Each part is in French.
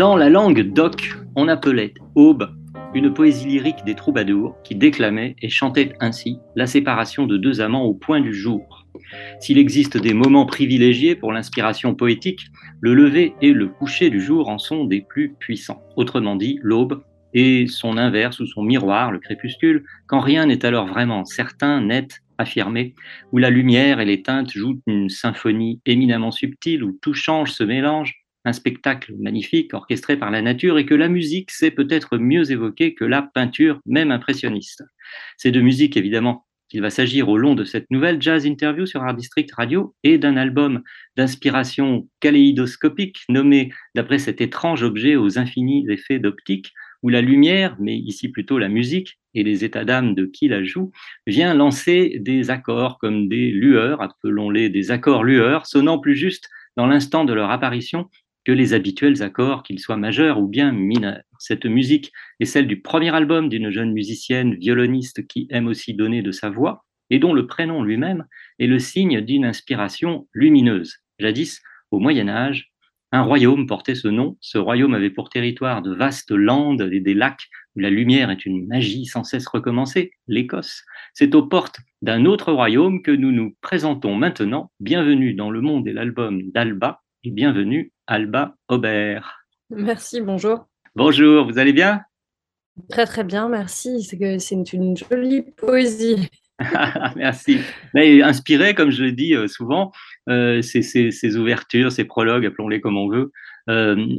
Dans la langue d'Oc, on appelait aube une poésie lyrique des troubadours qui déclamait et chantait ainsi la séparation de deux amants au point du jour. S'il existe des moments privilégiés pour l'inspiration poétique, le lever et le coucher du jour en sont des plus puissants. Autrement dit, l'aube et son inverse ou son miroir, le crépuscule, quand rien n'est alors vraiment certain, net, affirmé, où la lumière et les teintes jouent une symphonie éminemment subtile, où tout change, se mélange, un spectacle magnifique orchestré par la nature et que la musique sait peut-être mieux évoquer que la peinture, même impressionniste. C'est de musique évidemment qu'il va s'agir au long de cette nouvelle jazz interview sur Art District Radio et d'un album d'inspiration kaléidoscopique nommé d'après cet étrange objet aux infinis effets d'optique où la lumière, mais ici plutôt la musique et les états d'âme de qui la joue, vient lancer des accords comme des lueurs, appelons-les des accords lueurs, sonnant plus juste dans l'instant de leur apparition que les habituels accords, qu'ils soient majeurs ou bien mineurs. Cette musique est celle du premier album d'une jeune musicienne violoniste qui aime aussi donner de sa voix et dont le prénom lui-même est le signe d'une inspiration lumineuse. Jadis, au Moyen Âge, un royaume portait ce nom. Ce royaume avait pour territoire de vastes landes et des lacs où la lumière est une magie sans cesse recommencée, l'Écosse. C'est aux portes d'un autre royaume que nous nous présentons maintenant. Bienvenue dans le monde et l'album d'Alba et bienvenue Alba Aubert. Merci, bonjour. Bonjour, vous allez bien? Très très bien, merci. C'est une, jolie poésie. Merci. Mais inspiré, comme je le dis euh, souvent, euh, ces, ces- ces ouvertures, ces prologues, appelons-les comme on veut,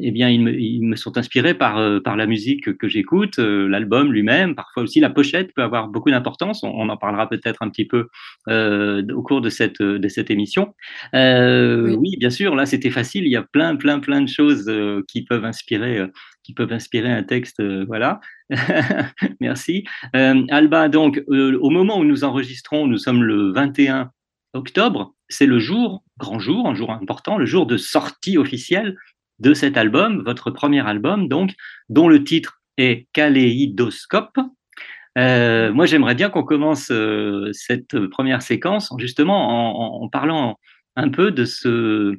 eh bien, ils me, ils me sont inspirés par, euh, par la musique que, j'écoute, euh, l'album lui-même, parfois aussi la pochette peut avoir beaucoup d'importance. On, on en parlera peut-être un petit peu euh, au cours de cette, de cette émission. Euh, Oui. oui. bien sûr, là c'était facile. Il y a plein, plein, plein de choses euh, qui peuvent inspirer, euh, qui peuvent inspirer un texte. euh, voilà. Merci. Euh, Alba, donc, euh, au moment où nous enregistrons, nous sommes le 21 octobre, c'est le jour, grand jour, un jour important, le jour de sortie officielle de cet album, votre premier album, donc, dont le titre est Kaléidoscope. Euh, moi, j'aimerais bien qu'on commence euh, cette première séquence justement en, parlant un peu de ce,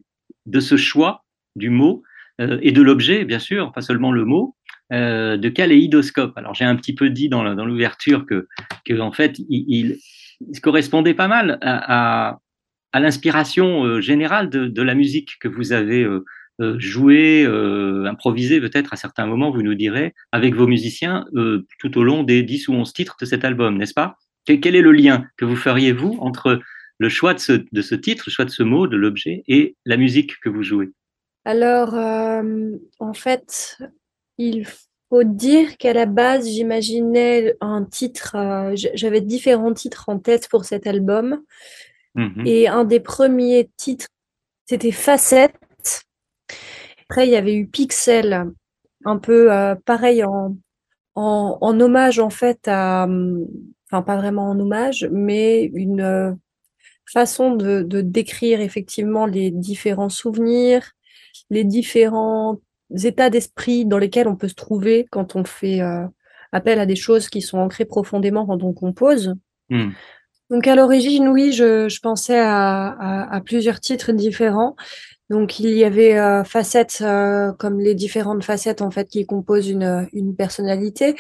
de ce choix du mot euh, et de l'objet, bien sûr, pas seulement le mot, de kaléidoscope. Alors, j'ai un petit peu dit dans l'ouverture que, que, en fait, il, correspondait pas mal à, à, à l'inspiration générale de, de la musique que vous avez euh, jouée, euh, improvisée peut-être à certains moments, vous nous direz, avec vos musiciens euh, tout au long des 10 ou 11 titres de cet album, n'est-ce pas? Quel, est le lien que vous feriez, vous, entre le choix de ce, de ce titre, le choix de ce mot, de l'objet, et la musique que vous jouez? Alors, euh, en fait, il faut dire qu'à la base, j'imaginais un titre, euh, j'avais différents titres en tête pour cet album. Mhm. Et un des premiers titres, c'était Facette. Après, il y avait eu Pixel, un peu euh, pareil en, en, en hommage en fait à, enfin pas vraiment en hommage, mais une euh, façon de, de décrire effectivement les différents souvenirs, les différents états d'esprit dans lesquels on peut se trouver quand on fait euh, appel à des choses qui sont ancrées profondément quand on compose. Mm. Donc à l'origine, oui, je, je pensais à, à, à plusieurs titres différents. Donc il y avait euh, facettes euh, comme les différentes facettes en fait qui composent une, une personnalité.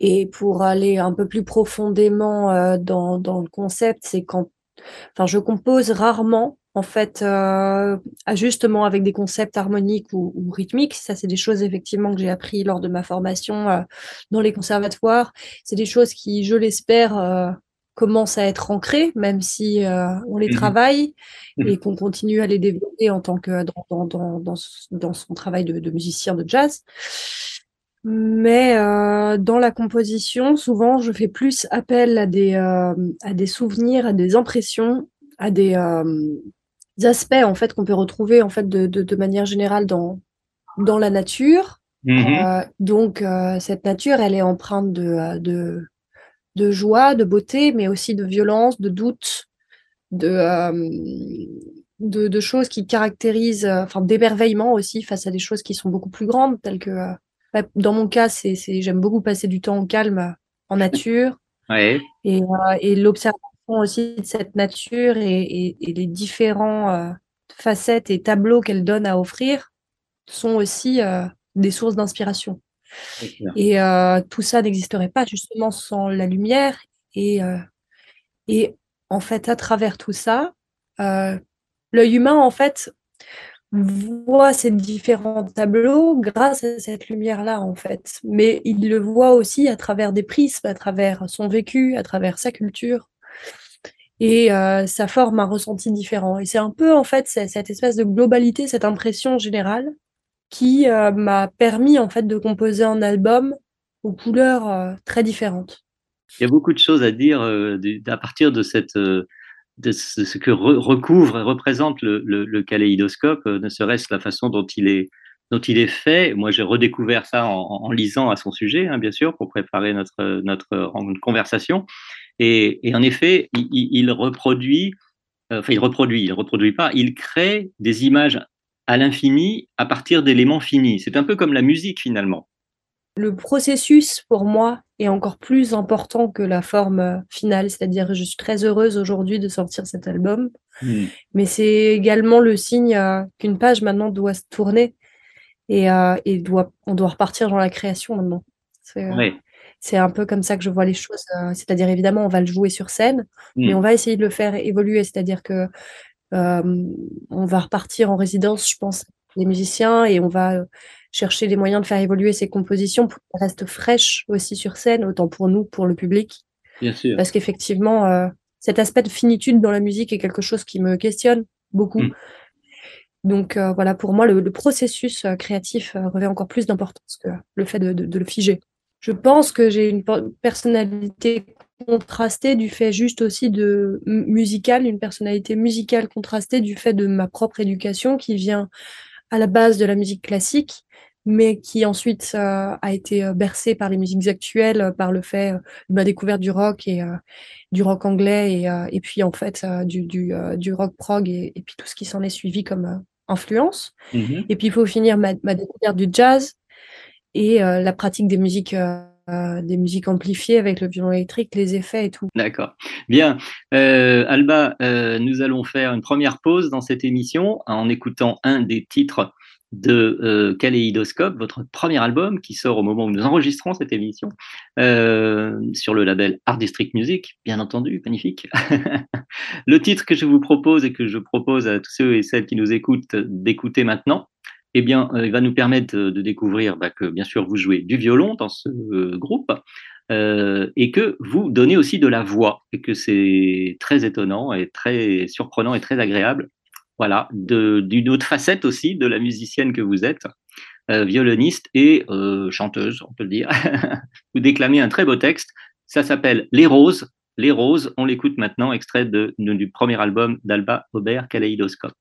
Et pour aller un peu plus profondément euh, dans, dans le concept, c'est quand, je compose rarement en fait, euh, justement avec des concepts harmoniques ou, ou rythmiques. Ça, c'est des choses effectivement que j'ai appris lors de ma formation dans les conservatoires. C'est des choses qui, je l'espère, commencent à être ancrés, même si euh, on les Mhm. travaille Mhm. et qu'on continue à les développer en tant que dans, dans, dans, dans, son travail de, de musicien de jazz. Mais euh, dans la composition, souvent, je fais plus appel à des, euh, à des souvenirs, à des impressions, à des, des aspects en fait qu'on peut retrouver en fait de, de, de manière générale dans, dans la nature. Mhm. Donc cette nature, elle est empreinte de, de, de joie, de beauté, mais aussi de violence, de doute, de, euh, de, de choses qui caractérisent, euh, enfin d'émerveillement aussi face à des choses qui sont beaucoup plus grandes, telles que, euh, bah, dans mon cas, c'est, j'aime beaucoup passer du temps au calme, en nature, Ouais. et, euh, et l'observation aussi de cette nature et, et, et les différents facettes et tableaux qu'elle donne à offrir sont aussi des sources d'inspiration. Et euh, tout ça n'existerait pas justement sans la lumière. Et, euh, en fait, à travers tout ça, euh, l'œil humain, en fait, voit ces différents tableaux grâce à cette lumière-là, en fait. Mais il le voit aussi à travers des prismes, à travers son vécu, à travers sa culture. Et ça forme un ressenti différent. Et c'est un peu, en fait, cette espèce de globalité, cette impression générale qui euh, m'a permis, en fait, de composer un album aux couleurs euh, très différentes. Il y a beaucoup de choses à dire euh, à partir de cette de ce, que re- recouvre et représente le, le, le ne serait-ce la façon dont il est dont il est fait. Moi, j'ai redécouvert ça en, lisant à son sujet, hein, bien sûr, pour préparer notre notre conversation. Et, en effet, il, il- reproduit, enfin, il reproduit, il reproduit pas, il crée des images à l'infini à partir d'éléments finis. C'est un peu comme la musique finalement. Le processus, pour moi, est encore plus important que la forme euh, finale. C'est-à-dire, je suis très heureuse aujourd'hui de sortir cet album. Mais c'est également le signe euh, qu'une page maintenant doit se tourner et, euh, et doit, on doit repartir dans la création maintenant. C'est euh, un peu comme ça que je vois les choses. C'est-à-dire, évidemment, on va le jouer sur scène, mais on va essayer de le faire évoluer. C'est-à-dire que on va repartir en résidence, je pense, les musiciens, et on va euh, chercher les moyens de faire évoluer ces compositions pour qu'elles restent fraîches aussi sur scène, autant pour nous, pour le public. Bien sûr. Parce qu'effectivement, euh, cet aspect de finitude dans la musique est quelque chose qui me questionne beaucoup. Mm. Donc euh, voilà, pour moi, le, le processus euh, créatif euh, revêt encore plus d'importance que le fait de, de- de le figer. Je pense que j'ai une per- personnalité contrastée du fait juste aussi de musicale, une personnalité musicale contrastée du fait de ma propre éducation qui vient à la base de la musique classique, mais qui ensuite euh, a été euh, bercée par les musiques actuelles, euh, par le fait de ma découverte du rock et euh, du rock anglais et, euh, et puis en fait du, du, du rock prog et, et puis tout ce qui s'en est suivi comme influence. Mhm. Et puis il faut finir ma, ma découverte du jazz et la pratique des musiques, euh, des musiques amplifiées avec le violon électrique, les effets et tout. D'accord. Bien. Euh, Alba, euh, nous allons faire une première pause dans cette émission en écoutant un des titres de Kaléidoscope, votre premier album qui sort au moment où nous enregistrons cette émission sur le label Art District Music, bien entendu, magnifique. le titre que je vous propose et que je propose à tous ceux et celles qui nous écoutent d'écouter maintenant, eh bien, euh, il va nous permettre de découvrir bah, que, bien sûr, vous jouez du violon dans ce euh, groupe, euh, et que vous donnez aussi de la voix, et que c'est très étonnant et très surprenant et très agréable. Voilà, d'une autre facette aussi de la musicienne que vous êtes, euh, violoniste et euh, chanteuse, on peut le dire. vous déclamez un très beau texte. Ça s'appelle Les Roses. Les Roses, on l'écoute maintenant, extrait de, de- du premier album d'Alba Aubert, Kaléidoscope.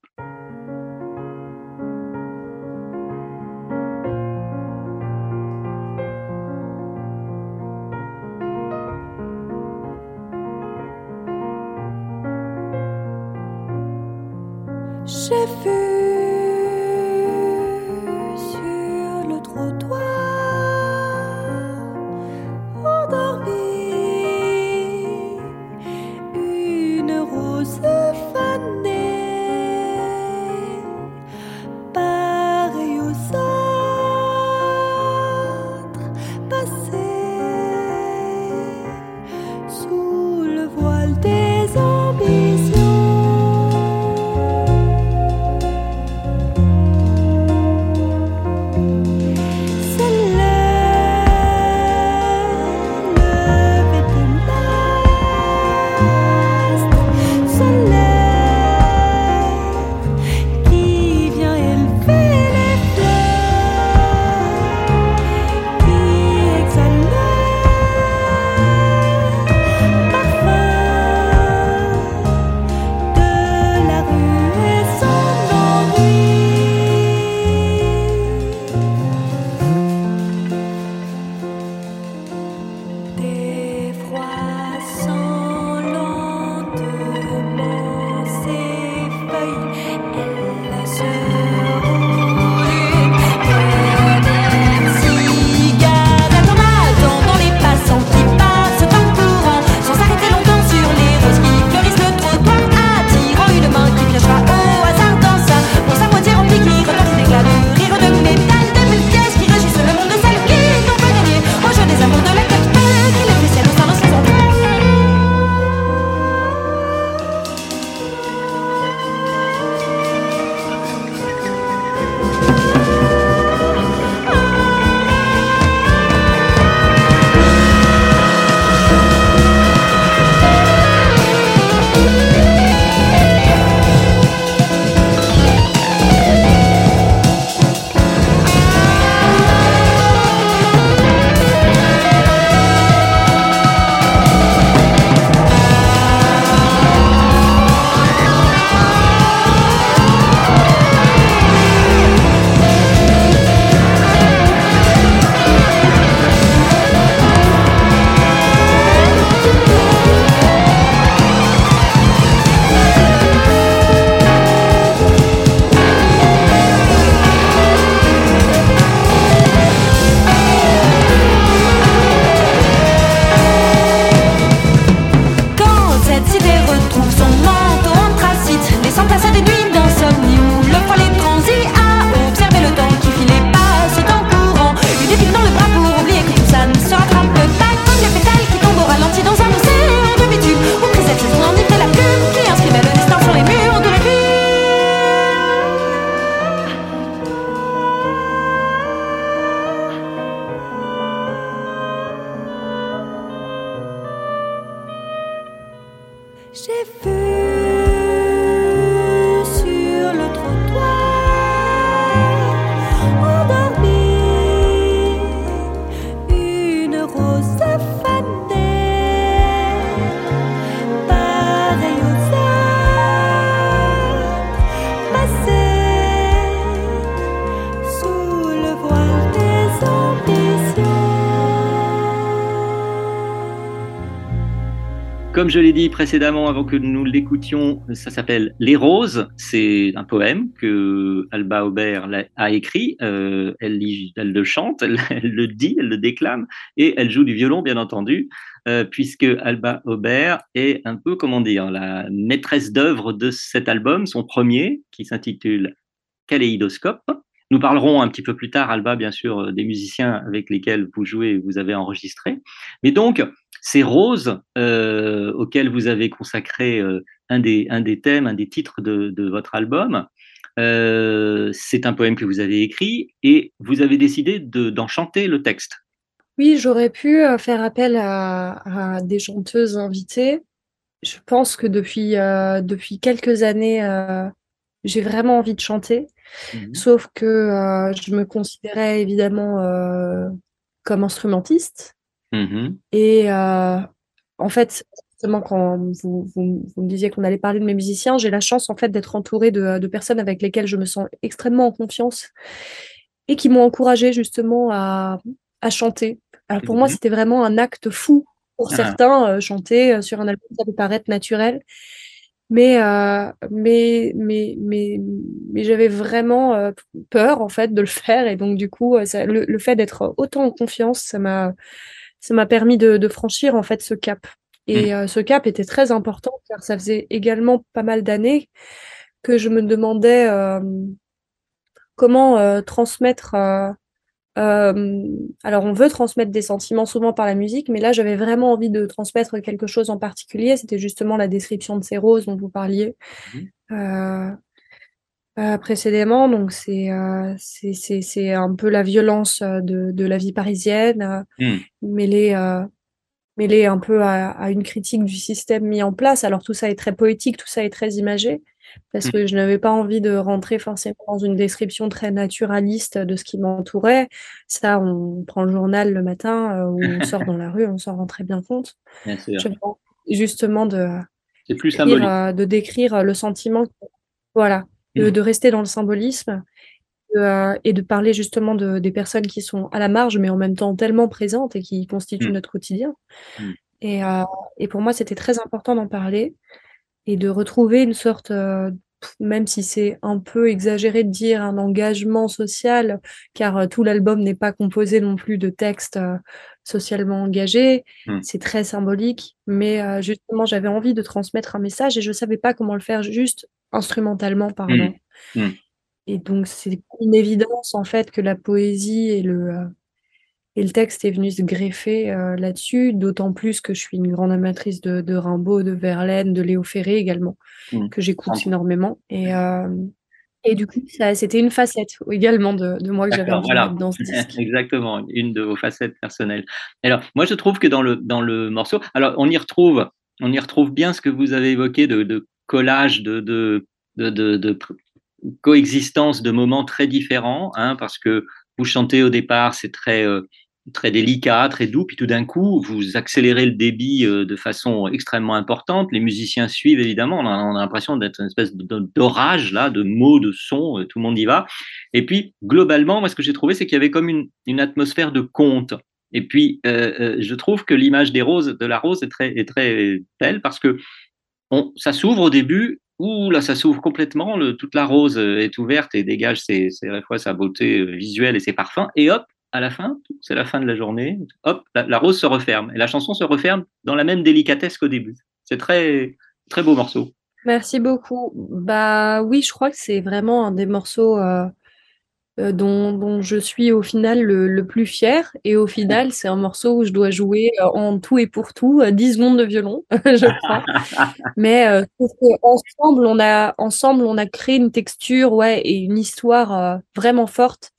J'ai vu. Comme je l'ai dit précédemment avant que nous l'écoutions, ça s'appelle Les Roses. C'est un poème que Alba Aubert a écrit. Euh, elle, le chante, elle, elle le dit, elle le déclame et elle joue du violon, bien entendu, euh, puisque Alba Aubert est un peu, comment dire, la maîtresse d'œuvre de cet album, son premier, qui s'intitule Kaléidoscope. Nous parlerons un petit peu plus tard, Alba, bien sûr, euh, des musiciens avec lesquels vous jouez et vous avez enregistré. Mais donc, ces roses euh, auxquelles vous avez consacré euh, un, des, un des thèmes, un des titres de, de votre album, euh, c'est un poème que vous avez écrit et vous avez décidé de- d'en chanter le texte. Oui, j'aurais pu faire appel à, à des chanteuses invitées. Je pense que depuis, depuis quelques années, j'ai vraiment envie de chanter. Sauf que euh, je me considérais évidemment euh, comme instrumentiste. Mhm. Et euh, en fait, justement, quand vous, vous, vous me disiez qu'on allait parler de mes musiciens, j'ai la chance en fait d'être entourée de, de personnes avec lesquelles je me sens extrêmement en confiance et qui m'ont encouragée justement à, à chanter. Alors pour moi, Mhm. c'était vraiment un acte fou. Pour Ah. certains, chanter sur un album, ça peut paraître naturel. Mais, euh, mais, mais, mais, mais j'avais vraiment euh, peur en fait de le faire. Et donc, du coup, euh, ça- le, le fait d'être autant en confiance, ça m'a, ça m'a permis de, de franchir en fait ce cap. Et euh, ce cap était très important car ça faisait également pas mal d'années que je me demandais euh, comment euh, transmettre. Euh, alors, on veut transmettre des sentiments souvent par la musique, mais là, j'avais vraiment envie de transmettre quelque chose en particulier. C'était justement la description de ces roses dont vous parliez euh, euh, précédemment. Donc, c'est un peu la violence de, de la vie parisienne, euh, Mm. mêlée, mêlée un peu à, à une critique du système mis en place. Alors, tout ça est très poétique, tout ça est très imagé, parce Mm. que je n'avais pas envie de rentrer forcément dans une description très naturaliste de ce qui m'entourait. Ça, on prend le journal le matin, euh, ou on sort dans la rue, on s'en rend très bien compte. Bien sûr. Justement de, C'est plus décrire, symbolique. euh, de décrire euh, le sentiment, voilà, de, Mm. de rester dans le symbolisme de, et de parler justement de, des personnes qui sont à la marge, mais en même temps tellement présentes et qui constituent Mm. notre quotidien. Et, euh, et pour moi, c'était très important d'en parler et de retrouver une sorte, euh, même si c'est un peu exagéré de dire un engagement social, car euh, tout l'album n'est pas composé non plus de textes euh, socialement engagés, Mm. c'est très symbolique, mais euh, justement, j'avais envie de transmettre un message et je savais pas comment le faire juste instrumentalement parlant. Mm. Mm. Et donc, c'est une évidence en fait que la poésie et le, et le texte est venu se greffer euh, là-dessus, d'autant plus que je suis une grande amatrice de, de Rimbaud, de Verlaine, de Léo Ferré également, Mm. que j'écoute énormément. Et, euh, et du coup, c'était une facette également de, de moi que j'avais voilà. dans ce disque. Exactement, une de vos facettes personnelles. Alors, moi, je trouve que dans le, dans le morceau, alors, on y retrouve, on y retrouve bien ce que vous avez évoqué de, de collage, de, de, de, coexistence de moments très différents, hein, parce que vous chantez au départ, c'est très, euh, très délicat, très doux, puis tout d'un coup, vous accélérez le débit euh, de façon extrêmement importante. Les musiciens suivent évidemment. On a, on a l'impression d'être une espèce d'orage là, de mots, de sons. euh, Tout le monde y va. Et puis globalement, moi, ce que j'ai trouvé, c'est qu'il y avait comme une, atmosphère de conte. Et puis, euh, je trouve que l'image des roses, de la rose, est très, est très belle parce que ça s'ouvre au début. Ouh là, ça s'ouvre complètement. Toute la rose est ouverte et dégage ses, ses- à la fois sa beauté visuelle et ses parfums. Et hop, à la fin, c'est la fin de la journée. Hop, la, rose se referme et la chanson se referme dans la même délicatesse qu'au début. C'est très, très beau morceau. Merci beaucoup. Bah oui, je crois que c'est vraiment un des morceaux euh, dont, dont je suis au final le, le plus fier. Et au final, c'est un morceau où je dois jouer euh, en tout et pour tout euh, 10 secondes de violon, je crois. Mais euh, ensemble, on a, ensemble, on a créé une texture ouais, et une histoire euh, vraiment forte.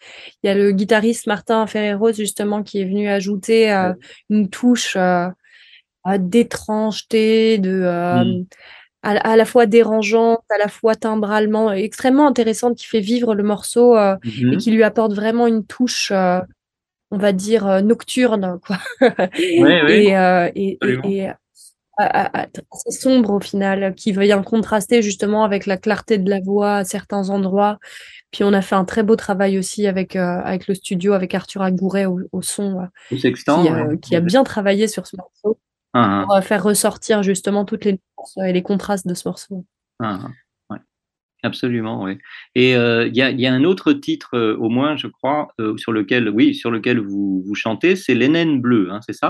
Il y a le guitariste Martin Ferreros, justement, qui est venu ajouter euh, une touche euh, euh, d'étrangeté, de, euh, Mm. À, à la fois dérangeante, à la fois timbralement, euh, extrêmement intéressante, qui fait vivre le morceau euh, et Mhm. qui lui apporte vraiment une touche, euh, on va dire, nocturne, quoi. Ouais, ouais, Et, euh, et, et, absolument. et, à- à- à- assez sombre au final, qui vient contraster justement avec la clarté de la voix à certains endroits. Puis on a fait un très beau travail aussi avec, avec le studio, avec Arthur Agouret au, au son, ouais. qui a bien travaillé sur ce morceau Ah, pour euh, faire ressortir justement toutes les nuances et les contrastes de ce morceau. ah, ah, ouais. Absolument, oui. Et euh, il y, y a un autre titre, euh, au moins, je crois, euh, sur lequel, oui, sur lequel vous, vous chantez, c'est Les Naines Bleues, hein, c'est ça?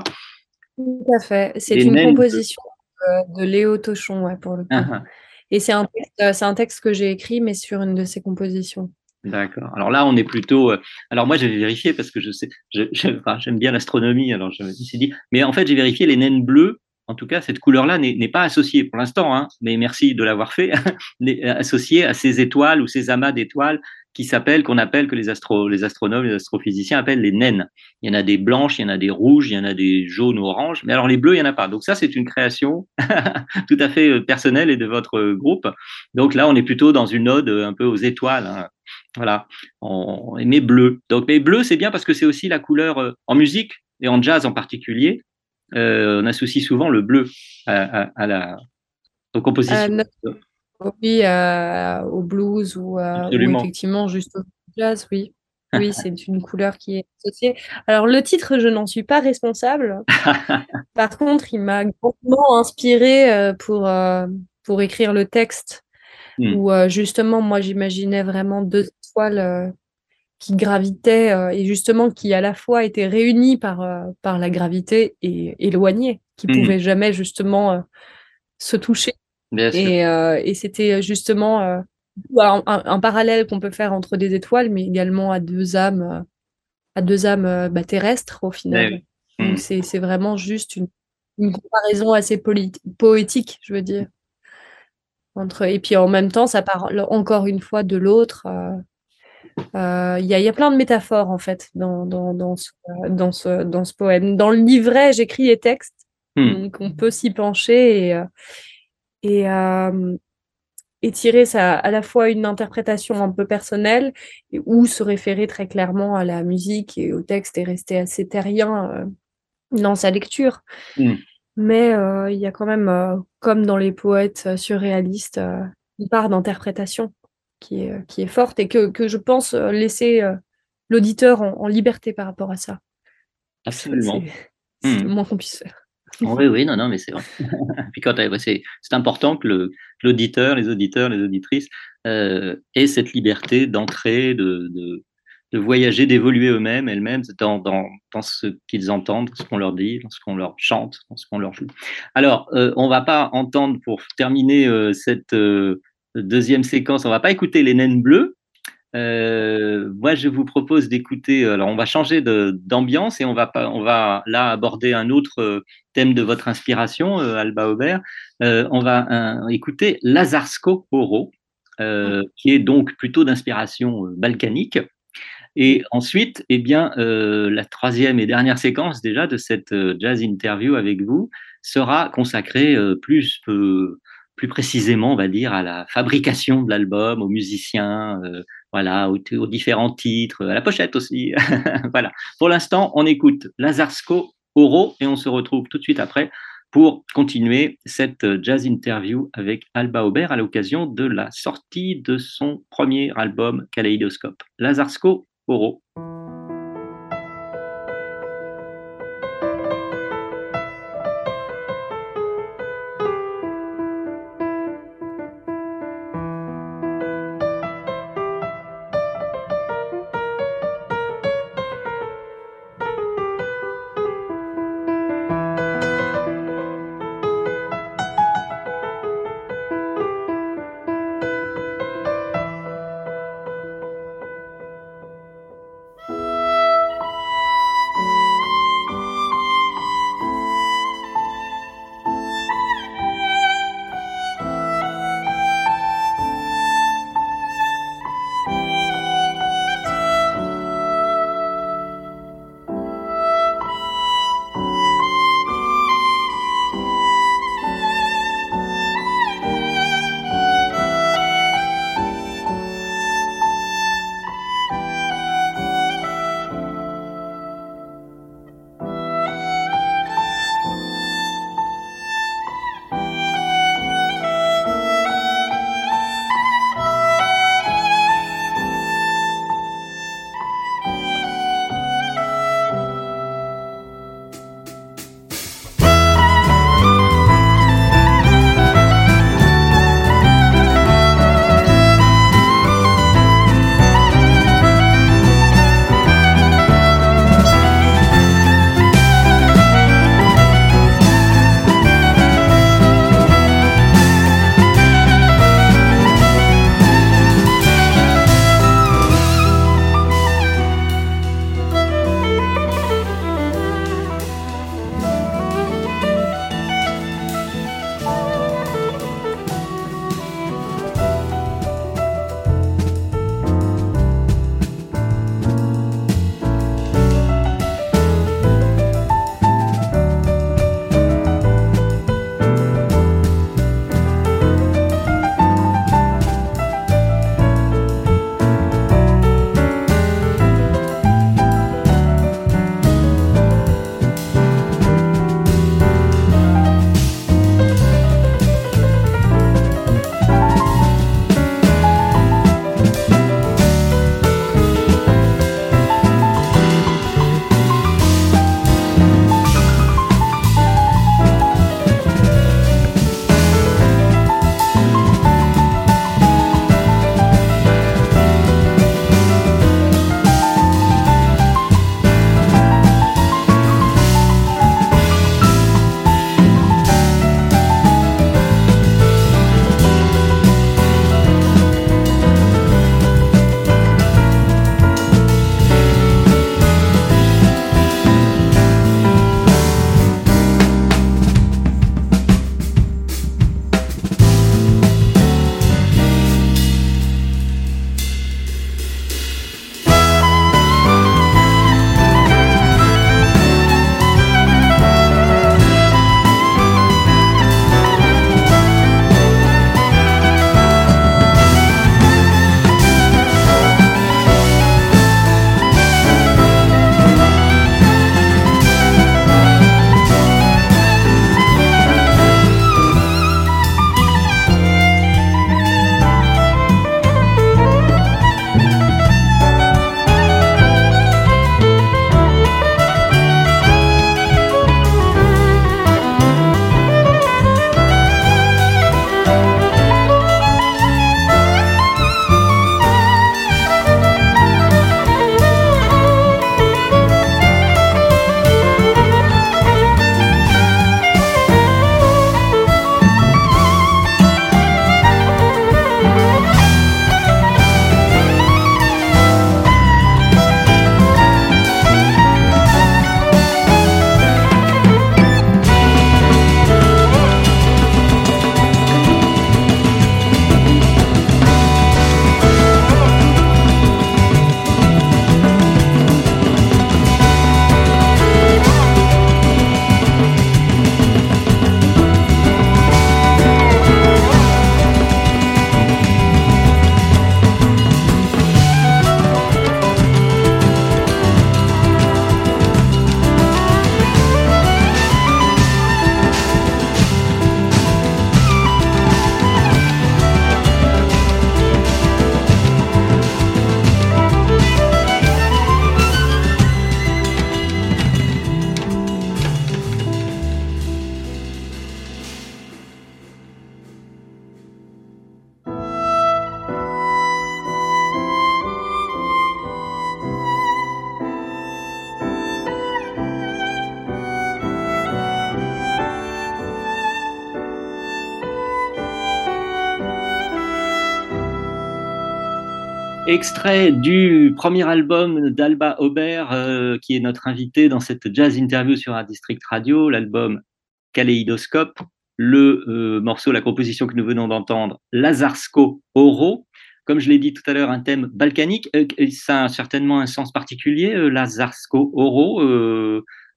Tout à fait. C'est une composition euh, de Léo Tochon, ouais, pour le coup. Ah, ah. Et c'est un texte, euh, un texte que j'ai écrit, mais sur une de ses compositions. D'accord. Alors là, on est plutôt. euh, Alors moi, j'avais vérifié parce que je sais, j'aime bien l'astronomie. Alors je me suis dit, mais en fait, j'ai vérifié les naines bleues. En tout cas, cette couleur-là n'est pas associée pour l'instant. Hein, mais merci de l'avoir fait. n'est associée à ces étoiles ou ces amas d'étoiles qui s'appellent, qu'on appelle, que les astro, les astronomes, les astrophysiciens appellent les naines. Il y en a des blanches, il y en a des rouges, il y en a des jaunes, oranges. Mais alors les bleus, il y en a pas. Donc ça, c'est une création tout à fait euh, personnelle et de votre euh, groupe. Donc là, on est plutôt dans une ode euh, un peu aux étoiles. hein. Voilà, on, mais bleu. Donc, mais bleu, c'est bien parce que c'est aussi la couleur euh, en musique et en jazz en particulier. euh, on associe souvent le bleu à, à- à la aux compositions. Euh, Oui, euh, au blues ou, ou effectivement juste au jazz, oui. Oui, c'est une couleur qui est associée. Alors, le titre, je n'en suis pas responsable. Par contre, il m'a grandement inspiré pour, pour écrire le texte Hmm. où justement, moi, j'imaginais vraiment deux étoiles euh, qui gravitaient euh, et justement qui à la fois étaient réunies par, euh, par la gravité et éloignées, qui Hmm. pouvaient jamais justement se toucher. Bien sûr. Et, et c'était justement euh, un, parallèle qu'on peut faire entre des étoiles, mais également à deux âmes, à deux âmes bah, terrestres au final. Eh oui. Hmm. c'est vraiment juste une, une comparaison assez poétique, je veux dire. Entre, et puis en même temps, ça parle encore une fois de l'autre. euh, euh, Il y a, il y a plein de métaphores en fait dans, dans, dans, ce, dans, ce, dans ce poème. Dans le livret, j'écris les textes, Hmm. donc on peut s'y pencher et, euh, et, euh, et tirer ça à la fois une interprétation un peu personnelle et- ou se référer très clairement à la musique et au texte et rester assez terrien euh, dans sa lecture. Hmm. Mais euh, il y a quand même, euh, comme dans les poètes euh, surréalistes, euh, une part d'interprétation qui est, qui est forte et que, que je pense euh, laisser euh, l'auditeur en, en liberté par rapport à ça. Absolument. C'est Hmm. le moins qu'on puisse faire. Oui, oui, non, non, mais c'est vrai. Puis quand euh, c'est important que le- l'auditeur, les auditeurs, les auditrices euh, aient cette liberté d'entrer, de, de, de voyager, d'évoluer eux-mêmes, elles-mêmes dans, dans, dans ce qu'ils entendent, ce qu'on leur dit, dans ce qu'on leur chante, dans ce qu'on leur joue. Alors, euh, on va pas entendre pour terminer euh, cette euh, deuxième séquence, on va pas écouter les naines bleues. Euh, moi, je vous propose d'écouter. Alors, on va changer d'ambiance et on va on va là aborder un autre euh, thème de votre inspiration, euh, Alba Aubert. Euh, on va euh, écouter Lazarsko Oro, euh, qui est donc plutôt d'inspiration euh, balkanique. Et ensuite, eh bien, euh, la troisième et dernière séquence déjà de cette euh, jazz interview avec vous sera consacrée euh, plus, euh, plus précisément, on va dire, à la fabrication de l'album, aux musiciens, euh, voilà, aux, aux différents titres, à la pochette aussi. voilà. Pour l'instant, on écoute Lazarsko Oro et on se retrouve tout de suite après pour continuer cette jazz interview avec Alba Aubert à l'occasion de la sortie de son premier album Kaleidoscope. Lazarsko Oro. Extrait du premier album d'Alba Aubert, euh, qui est notre invité dans cette jazz interview sur Art District Radio, l'album Kaléidoscope, le euh, morceau, la composition que nous venons d'entendre, Lazarsko Oro. Comme je l'ai dit tout à l'heure, un thème balkanique. Euh, ça a certainement un sens particulier, Lazarsko Oro.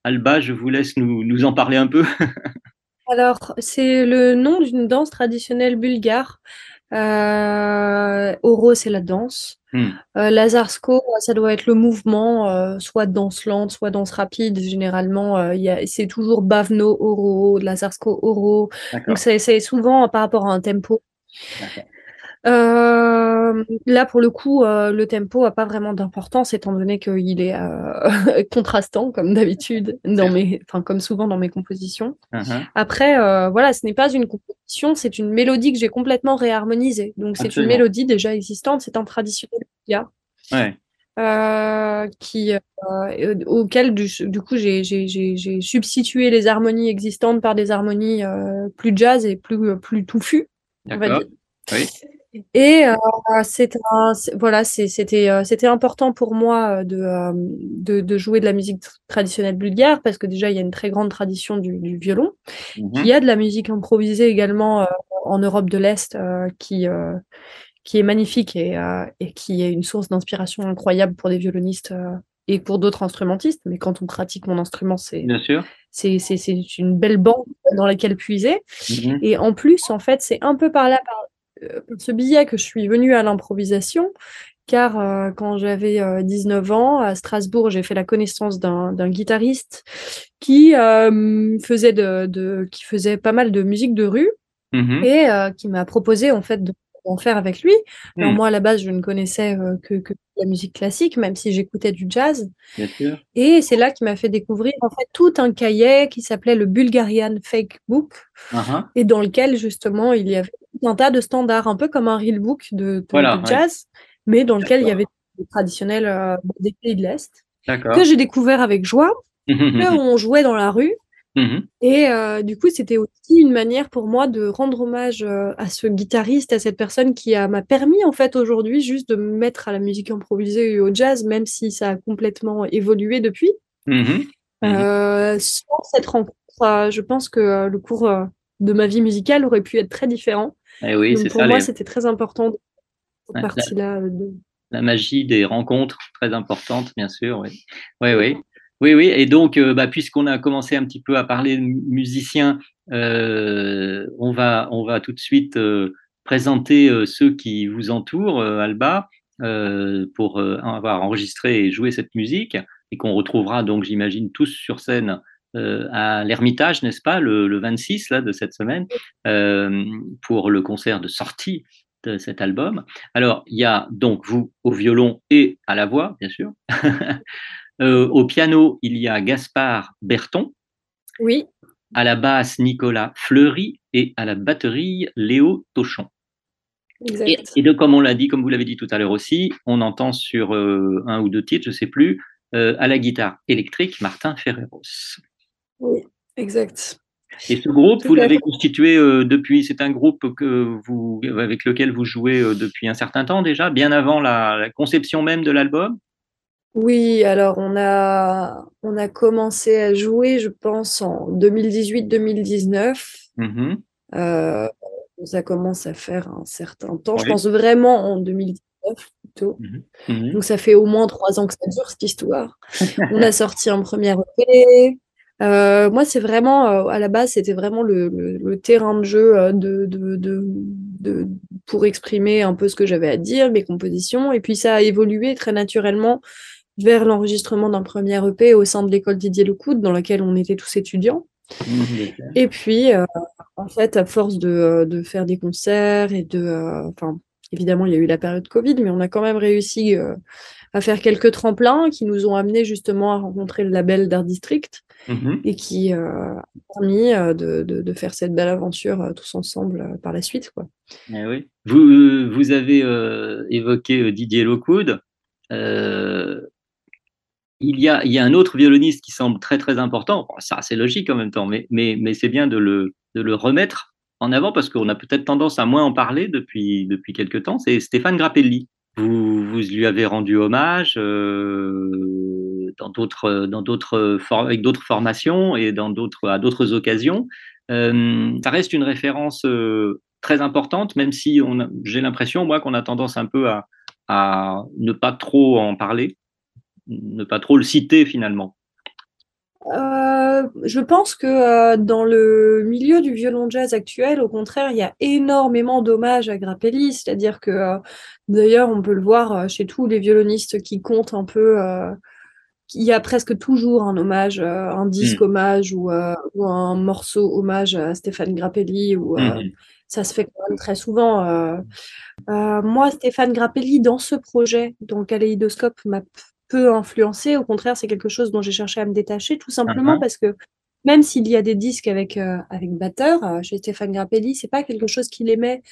Alba, je vous laisse nous en parler un peu. Alors, c'est le nom d'une danse traditionnelle bulgare. Euh, Oro, c'est la danse. Hmm. Euh, Lazarsko, ça doit être le mouvement, euh, soit danse lente, soit danse rapide. Généralement, euh, il y a- c'est toujours Bavno Oro, Lazarsko Oro. Donc, c'est souvent par rapport à un tempo. Euh, là, pour le coup, euh, le tempo n'a pas vraiment d'importance étant donné qu'il est euh, contrastant, comme d'habitude, dans mes, enfin, comme souvent dans mes compositions. Uh-huh. Après, voilà, ce n'est pas une composition, c'est une mélodie que j'ai complètement réharmonisée. Donc, c'est une mélodie déjà existante, c'est un traditionnel bulgare, Ouais. euh, qui, auquel, du, du coup, j'ai substitué les harmonies existantes par des harmonies plus jazz et plus, plus touffues, on va dire. Oui. Et euh, c'est voilà, c'était euh, c'était important pour moi euh, de, euh, de, de jouer de la musique tr- traditionnelle bulgare parce que déjà il y a une très grande tradition du, du violon. Mhm. Il y a de la musique improvisée également euh, en Europe de l'Est euh, qui, qui est magnifique et, et qui est une source d'inspiration incroyable pour des violonistes et pour d'autres instrumentistes. Mais quand on pratique mon instrument, c'est c'est c'est- c'est une belle bande dans laquelle puiser. Mhm. Et en plus, en fait, c'est un peu par là, par, par ce biais que je suis venue à l'improvisation, car euh, quand j'avais euh, 19 ans, à Strasbourg, j'ai fait la connaissance d'un guitariste qui, euh, faisait de, de- qui faisait pas mal de musique de rue Mhm. et euh, qui m'a proposé en fait de- d'en faire avec lui. Alors Mhm. moi, à la base, je ne connaissais euh, que, que la musique classique, même si j'écoutais du jazz. Bien sûr. Et c'est là qu'il m'a fait découvrir en fait tout un cahier qui s'appelait le Bulgarian Fake Book, Uh-huh. et dans lequel justement il y avait un tas de standards, un peu comme un real book de, de- Voilà, de ouais. jazz, mais dans lequel il y avait des traditionnels euh, des pays de l'Est, que j'ai découvert avec joie, que Mhm. on jouait dans la rue. Mhm. Et euh, du coup, c'était aussi une manière pour moi de rendre hommage euh, à ce guitariste, à cette personne qui m'a permis en fait aujourd'hui juste de me mettre à la musique improvisée et au jazz, même si ça a complètement évolué depuis. Mhm. Mhm. Euh, sans cette rencontre, je pense que le cours de ma vie musicale aurait pu être très différent. Eh oui, Donc pour ça, moi, les- c'était très important cette Ouais, partie-là. de- la magie des rencontres, très importante, bien sûr. Oui, oui, oui. Oui, oui. Et donc, euh, bah, puisqu'on a commencé un petit peu à parler de mu- musiciens, euh, on, va, on va tout de suite euh, présenter ceux qui vous entourent, Alba, pour avoir enregistré et joué cette musique, et qu'on retrouvera donc, j'imagine, tous sur scène euh, à l'Ermitage, n'est-ce pas, le, le 26 là, de cette semaine, euh, pour le concert de sortie de cet album. Alors, il y a donc vous au violon et à la voix, bien sûr. Euh, au piano, il y a Gaspard Berton, Oui, à la basse, Nicolas Fleury, et à la batterie, Léo Tochon. exact. Et, et de, comme on l'a dit, comme vous l'avez dit tout à l'heure aussi, on entend sur euh, un ou deux titres, je ne sais plus, euh, à la guitare électrique, Martin Ferreros. Oui, exact. Et ce groupe, Tout vous l'avez constitué euh, depuis, c'est un groupe que vous, avec lequel vous jouez euh, depuis un certain temps déjà, bien avant la, la conception même de l'album? Oui, alors on a, on a commencé à jouer, je pense, en 2018-2019. Mhm. Euh, ça commence à faire un certain temps. Je pense vraiment en 2019 plutôt. Mhm. Donc ça fait au moins trois ans que ça dure cette histoire. On a sorti un premier EP. Euh, moi, c'est vraiment, euh, à la base, c'était vraiment le, le- le terrain de jeu de, de, de, de- pour exprimer un peu ce que j'avais à dire, mes compositions. Et puis ça a évolué très naturellement vers l'enregistrement d'un premier EP au sein de l'école Didier Lecoud, dans laquelle on était tous étudiants. Mhm. Et puis, euh, en fait, à force de, euh, de faire des concerts et de... euh, Enfin, évidemment, il y a eu la période Covid, mais on a quand même réussi euh, à faire quelques tremplins qui nous ont amenés justement à rencontrer le label d'Art District Mhm. et qui a permis de, de, de faire cette belle aventure tous ensemble par la suite. Quoi. Eh oui. Vous, vous avez évoqué Didier Lockwood. Euh, il, y a, il y a un autre violoniste qui semble très très important. Ça, c'est logique en même temps, mais, mais, mais c'est bien de le, de le remettre en avant parce qu'on a peut-être tendance à moins en parler depuis, depuis quelques temps. C'est Stéphane Grappelli. vous, vous lui avez rendu hommage euh, dans d'autres, dans d'autres avec d'autres formations et dans d'autres, à d'autres occasions. Euh, ça reste une référence euh, très importante, même si j'ai l'impression, moi, qu'on a tendance un peu à, à ne pas trop en parler, ne pas trop le citer finalement. Euh, je pense que euh, dans le milieu du violon jazz actuel, au contraire, il y a énormément d'hommages à Grappelli. C'est-à-dire que, euh, d'ailleurs, on peut le voir chez tous les violonistes qui comptent un peu. il y a presque toujours un hommage, un disque Mm. hommage ou, ou un morceau hommage à Stéphane Grappelli. Ou, euh, Mhm. ça se fait quand même très souvent. moi, Stéphane Grappelli, dans ce projet, dans le Kaléidoscope, m'a p- peu influencé. Au contraire, c'est quelque chose dont j'ai cherché à me détacher, tout simplement Mhm. parce que même s'il y a des disques avec, euh, avec batteur, euh, chez Stéphane Grappelli, c'est pas quelque chose qu'il aimait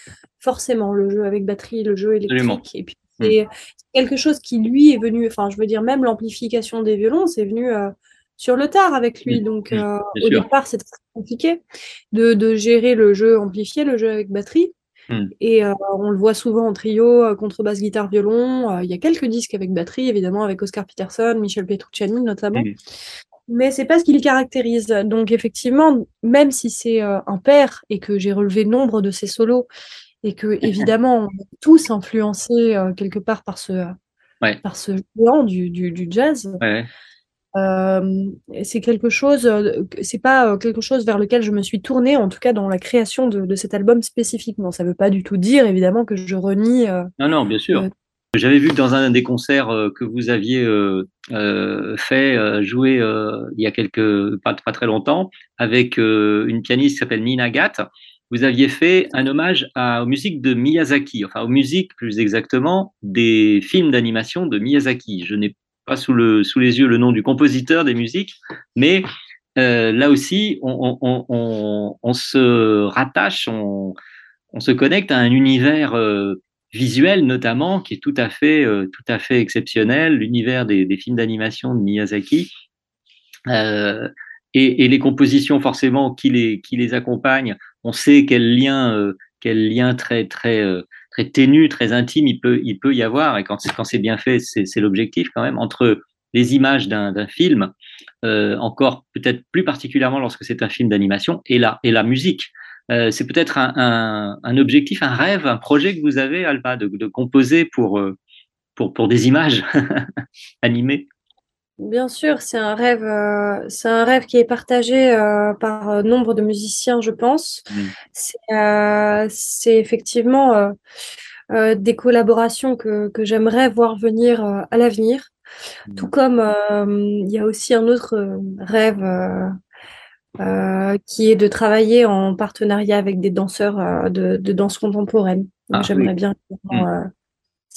forcément, le jeu avec batterie, le jeu Absolument. électrique. Et puis, c'est quelque chose qui, lui, est venu, enfin, je veux dire, même l'amplification des violons, c'est venu euh, sur le tard avec lui. Mm. Donc, au sûr. départ, c'était très compliqué de, de gérer le jeu amplifié, le jeu avec batterie. Mm. Et euh, on le voit souvent en trio, euh, contrebasse, guitare, violon. Euh, Il y a quelques disques avec batterie, évidemment, avec Oscar Peterson, Michel Petrucciani notamment. Mm. Mais c'est pas ce qui le caractérise. Donc effectivement, même si c'est un père et que j'ai relevé nombre de ses solos et que évidemment on est tous influencés quelque part par ce Ouais. par ce géant du, du, du jazz, Ouais. Euh, c'est quelque chose, euh, c'est pas euh, quelque chose vers lequel je me suis tournée, en tout cas dans la création de, de cet album spécifiquement. Ça veut pas du tout dire évidemment que je renie. euh, Non, non, bien sûr. Euh, J'avais vu que dans un des concerts que vous aviez fait jouer il y a quelques pas, pas très longtemps avec une pianiste qui s'appelle Nina Gatt, vous aviez fait un hommage à, aux musiques de Miyazaki, enfin aux musiques plus exactement des films d'animation de Miyazaki. Je n'ai pas sous, le, sous les yeux le nom du compositeur des musiques, mais euh, là aussi, on, on, se rattache, on, se connecte à un univers euh, visuel notamment qui est tout à fait, euh, tout à fait exceptionnel, l'univers des, des films d'animation de Miyazaki. Et, et les compositions forcément qui les, qui les accompagnent, on sait quel lien, quel lien très, très, très ténu, très intime il peut, y avoir. Et quand c'est, bien fait, c'est, l'objectif quand même entre les images d'un, film, euh, encore peut-être plus particulièrement lorsque c'est un film d'animation, et la, et la musique. Euh, c'est peut-être un, objectif, un rêve, un projet que vous avez, Alba, de, composer pour, euh, des images animées. Bien sûr, c'est un rêve, euh, c'est un rêve qui est partagé euh, par euh, nombre de musiciens, je pense. C'est, euh, c'est effectivement des collaborations que, que j'aimerais voir venir à l'avenir. Mm. Tout comme il y a aussi un autre rêve qui est de travailler en partenariat avec des danseurs de, de danse contemporaine. Donc, Ah, j'aimerais oui. bien. euh,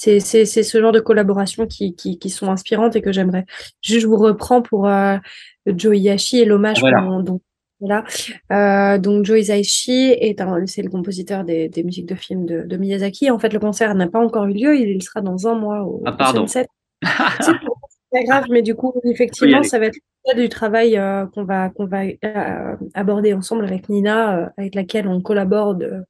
c'est ce genre de collaborations qui, qui, qui sont inspirantes et que j'aimerais. Je vous reprends pour euh, Joe Hisaishi et l'hommage Voilà. dont- voilà. Euh, donc Joe Hisaishi est c'est le compositeur des, des musiques de films de, de Miyazaki. En fait, le concert n'a pas encore eu lieu. Il, sera dans un mois au, Ah, pardon. C'est pas grave, mais du coup, effectivement, ça va être du travail euh, qu'on va, qu'on va euh, aborder ensemble avec Nina, avec laquelle on collabore de,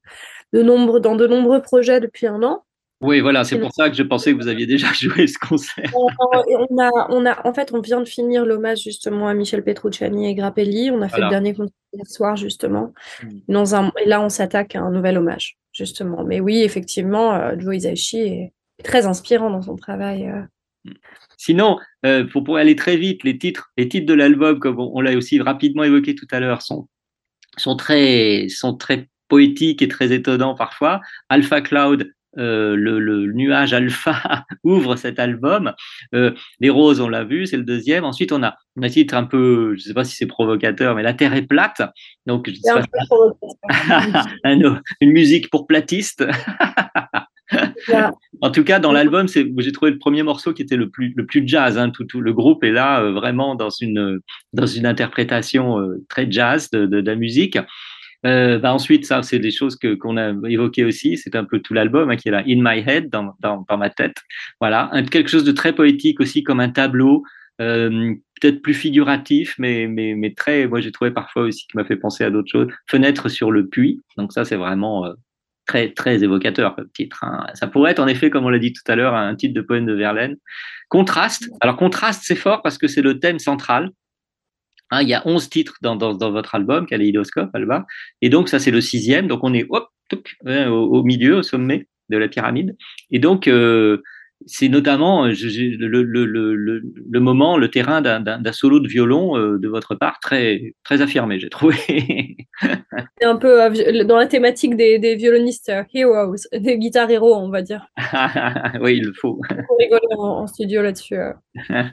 de nombre, dans de nombreux projets depuis un an. Oui, voilà, c'est pour ça que je pensais que vous aviez déjà joué ce concert. On, a, on a, en fait, on vient de finir l'hommage justement à Michel Petrucciani et Grappelli. On a fait Voilà. le dernier concert hier soir justement. Mm. Dans un, et là, on s'attaque à un nouvel hommage justement. Mais oui, effectivement, euh, Joe Hisaishi est très inspirant dans son travail. euh. Sinon, euh, pour, pour aller très vite, les titres, les titres de l'album, comme on, on l'a aussi rapidement évoqué tout à l'heure, sont, sont, très, sont très poétiques et très étonnants parfois. Alpha Cloud, euh, le, le nuage alpha ouvre cet album. Euh, les roses, on l'a vu, c'est le deuxième. Ensuite, on a un titre un peu, je ne sais pas si c'est provocateur, mais la terre est plate. Donc, je un pas une musique pour platistes. Voilà. En tout cas, dans l'album, j'ai trouvé le premier morceau qui était le plus le plus jazz. Hein, tout, tout le groupe est là euh, vraiment dans une dans une interprétation très jazz de, de, de la musique. Euh, bah ensuite, ça, c'est des choses que qu'on a évoquées aussi. C'est un peu tout l'album hein, qui est là, in my head, dans dans, dans ma tête. Voilà, quelque chose de très poétique aussi, comme un tableau. Euh, peut-être plus figuratif, mais, mais, mais très, moi j'ai trouvé parfois aussi qui m'a fait penser à d'autres choses. Fenêtre sur le puits, donc ça c'est vraiment euh, très, très évocateur comme titre. hein. Ça pourrait être en effet, comme on l'a dit tout à l'heure, un titre de poème de Verlaine. Contraste. Alors, contraste, c'est fort parce que c'est le thème central. Hein, il y a 11 titres dans, votre album, Kaléidoscope, Alba. Et donc, ça, c'est le sixième. Donc, on est au, au milieu, au sommet de la pyramide. Et donc, euh, c'est notamment euh, je- je- le, le, le, le, le moment, le terrain d'un- solo de violon euh, de votre part très, très affirmé, j'ai trouvé. C'est un peu euh, dans la thématique des, des violonistes heroes, des guitares héros, on va dire. oui, il le faut. On rigole en, en studio là-dessus. euh.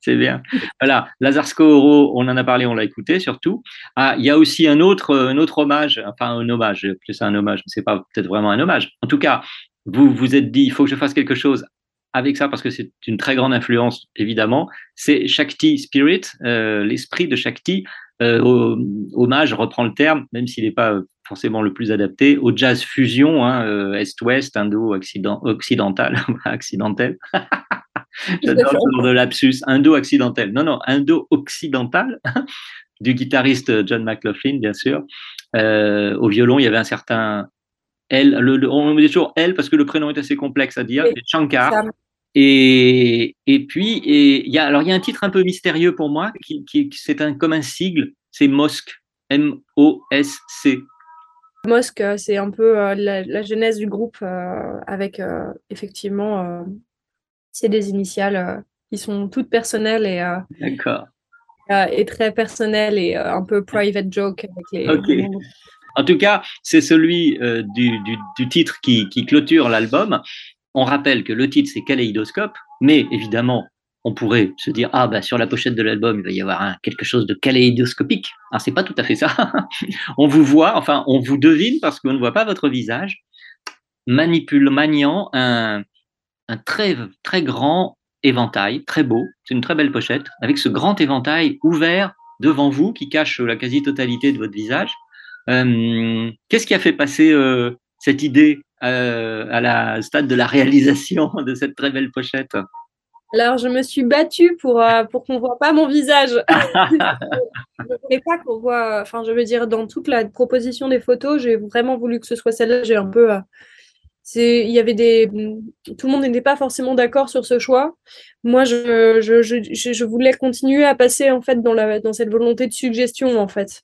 C'est bien. Voilà, Lazarsko Oro, on en a parlé, on l'a écouté surtout. Ah, il y a aussi un autre, un autre hommage, enfin un hommage, plus un hommage, c'est pas peut-être vraiment un hommage. En tout cas, vous vous êtes dit, il faut que je fasse quelque chose avec ça parce que c'est une très grande influence, évidemment. C'est Shakti Spirit, euh, l'esprit de Shakti. Euh, hommage, je reprends le terme, même s'il n'est pas euh, forcément le plus adapté, au jazz fusion, hein, euh, Est-Ouest, Indo-Occidental, accidentel. J'adore ce genre de lapsus, indo-accidentel. Non, non, indo-occidental, du guitariste John McLaughlin, bien sûr. Euh, au violon, il y avait un certain L, le, le- on dit toujours L parce que le prénom est assez complexe à dire, Oui, Shankar. Et, et puis, et il y a, alors il y a un titre un peu mystérieux pour moi, qui, qui, c'est un, comme un sigle, c'est MOSC, M-O-S-C. Mosque, euh, c'est un peu euh, la, la genèse du groupe euh, avec euh, effectivement, c'est des initiales qui sont toutes personnelles et, D'accord. et très personnelles et un peu private joke avec les. En tout cas, c'est celui du, du, du titre qui, qui clôture l'album. On rappelle que le titre, c'est Kaléidoscope, mais évidemment, on pourrait se dire, ah, bah, sur la pochette de l'album, il va y avoir quelque chose de kaléidoscopique. Alors, c'est pas tout à fait ça. on vous voit, enfin, on vous devine parce qu'on ne voit pas votre visage, manipule, maniant un, un très, très grand éventail, très beau. C'est une très belle pochette, avec ce grand éventail ouvert devant vous qui cache la quasi-totalité de votre visage. Euh, Qu'est-ce qui a fait passer euh, cette idée euh, à la stade de la réalisation de cette très belle pochette Alors, je me suis battue pour, euh, pour qu'on voit pas mon visage. je ne voulais pas qu'on voit, enfin, je veux dire, dans toute la proposition des photos, j'ai vraiment voulu que ce soit celle-là. J'ai un peu. euh, c'est, il y avait des. Tout le monde n'était pas forcément d'accord sur ce choix. Moi, je, je, je, je, je voulais continuer à passer, en fait, dans, la, dans cette volonté de suggestion, en fait.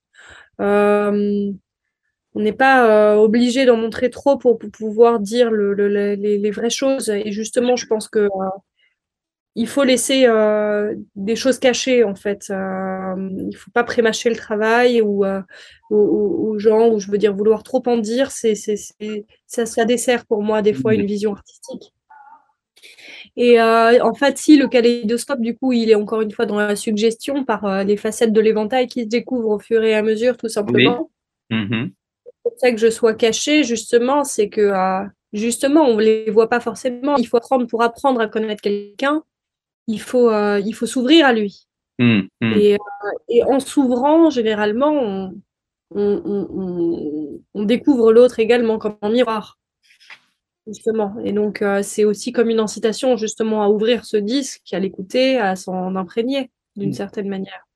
On n'est pas euh, obligé d'en montrer trop pour, pour pouvoir dire le, le- le- les, les vraies choses. Et justement, je pense que. euh, il faut laisser euh, des choses cachées en fait. Il faut pas prémâcher le travail ou aux, gens ou je veux dire vouloir trop en dire. C'est, ça, ça dessert pour moi des fois une vision artistique. Et euh, en fait, si le kaléidoscope, du coup, il est encore une fois dans la suggestion par euh, les facettes de l'éventail qui se découvrent au fur et à mesure, tout simplement Mhm. Pour ça que je sois cachée, justement, c'est que euh, justement, on ne les voit pas forcément. Il faut apprendre pour apprendre à connaître quelqu'un. Il faut, euh, il faut s'ouvrir à lui. Mhm. Et, euh, et en s'ouvrant, généralement, on, on, on- on- on découvre l'autre également comme un miroir. Justement. Et donc, c'est aussi comme une incitation, justement, à ouvrir ce disque, à l'écouter, à s'en imprégner d'une Mm. certaine manière.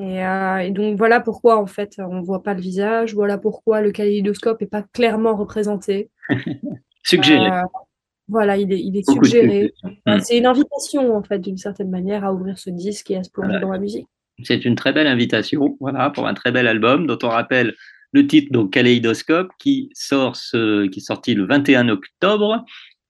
Et, euh, et donc, voilà pourquoi, en fait, on ne voit pas le visage. Voilà pourquoi le kaléidoscope n'est pas clairement représenté. Suggéré. Euh, voilà, il est, il est suggéré. Mm. C'est une invitation, en fait, d'une certaine manière, à ouvrir ce disque et à se plonger Voilà. dans la musique. C'est une très belle invitation, voilà, pour un très bel album dont on rappelle le titre, donc Kaléidoscope, qui sort ce, qui est sorti le 21 octobre.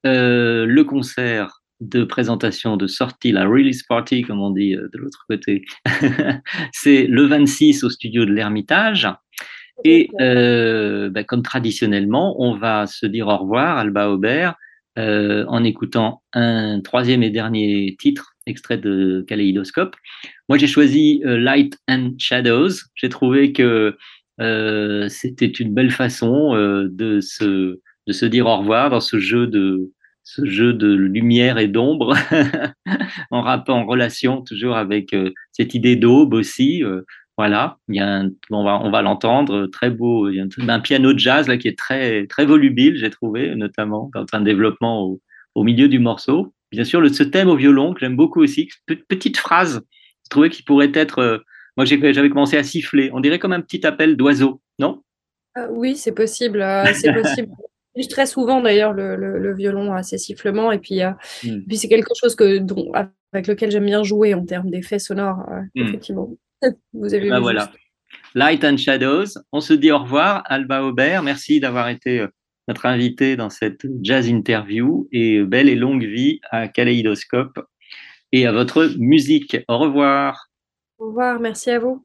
Euh, le concert de présentation de sortie, la release party, comme on dit euh, de l'autre côté, c'est le 26 au studio de l'Ermitage. Et euh, ben, comme traditionnellement, on va se dire au revoir, Alba Aubert, euh, en écoutant un troisième et dernier titre, extrait de Kaléidoscope. Moi, j'ai choisi euh, Light and Shadows. J'ai trouvé que c'était une belle façon de, se, de se dire au revoir dans ce jeu de, ce jeu de lumière et d'ombre, en rapport, en relation toujours avec euh, cette idée d'aube aussi. euh, voilà, il y a un, on va, on va l'entendre, très beau. Il y a un, un piano de jazz là qui est très, très volubile, j'ai trouvé, notamment dans un développement au, au milieu du morceau. Bien sûr, le, ce thème au violon que j'aime beaucoup aussi. Pe- Petite phrase, je trouvais qu'il pourrait être. euh, moi, j'avais commencé à siffler. On dirait comme un petit appel d'oiseau, non? Euh, oui, c'est possible. euh, c'est possible. Très souvent d'ailleurs le, le- le violon à ses sifflements et puis, euh, Mm. puis c'est quelque chose que, dont, avec lequel j'aime bien jouer en termes d'effets sonores. euh, Mm. Effectivement. Vous avez Ben vu voilà. Light and Shadows. On se dit au revoir. Alba Aubert, merci d'avoir été euh, notre invité dans cette jazz interview et belle et longue vie à Kaléidoscope et à votre musique. Au revoir. Au revoir, merci à vous.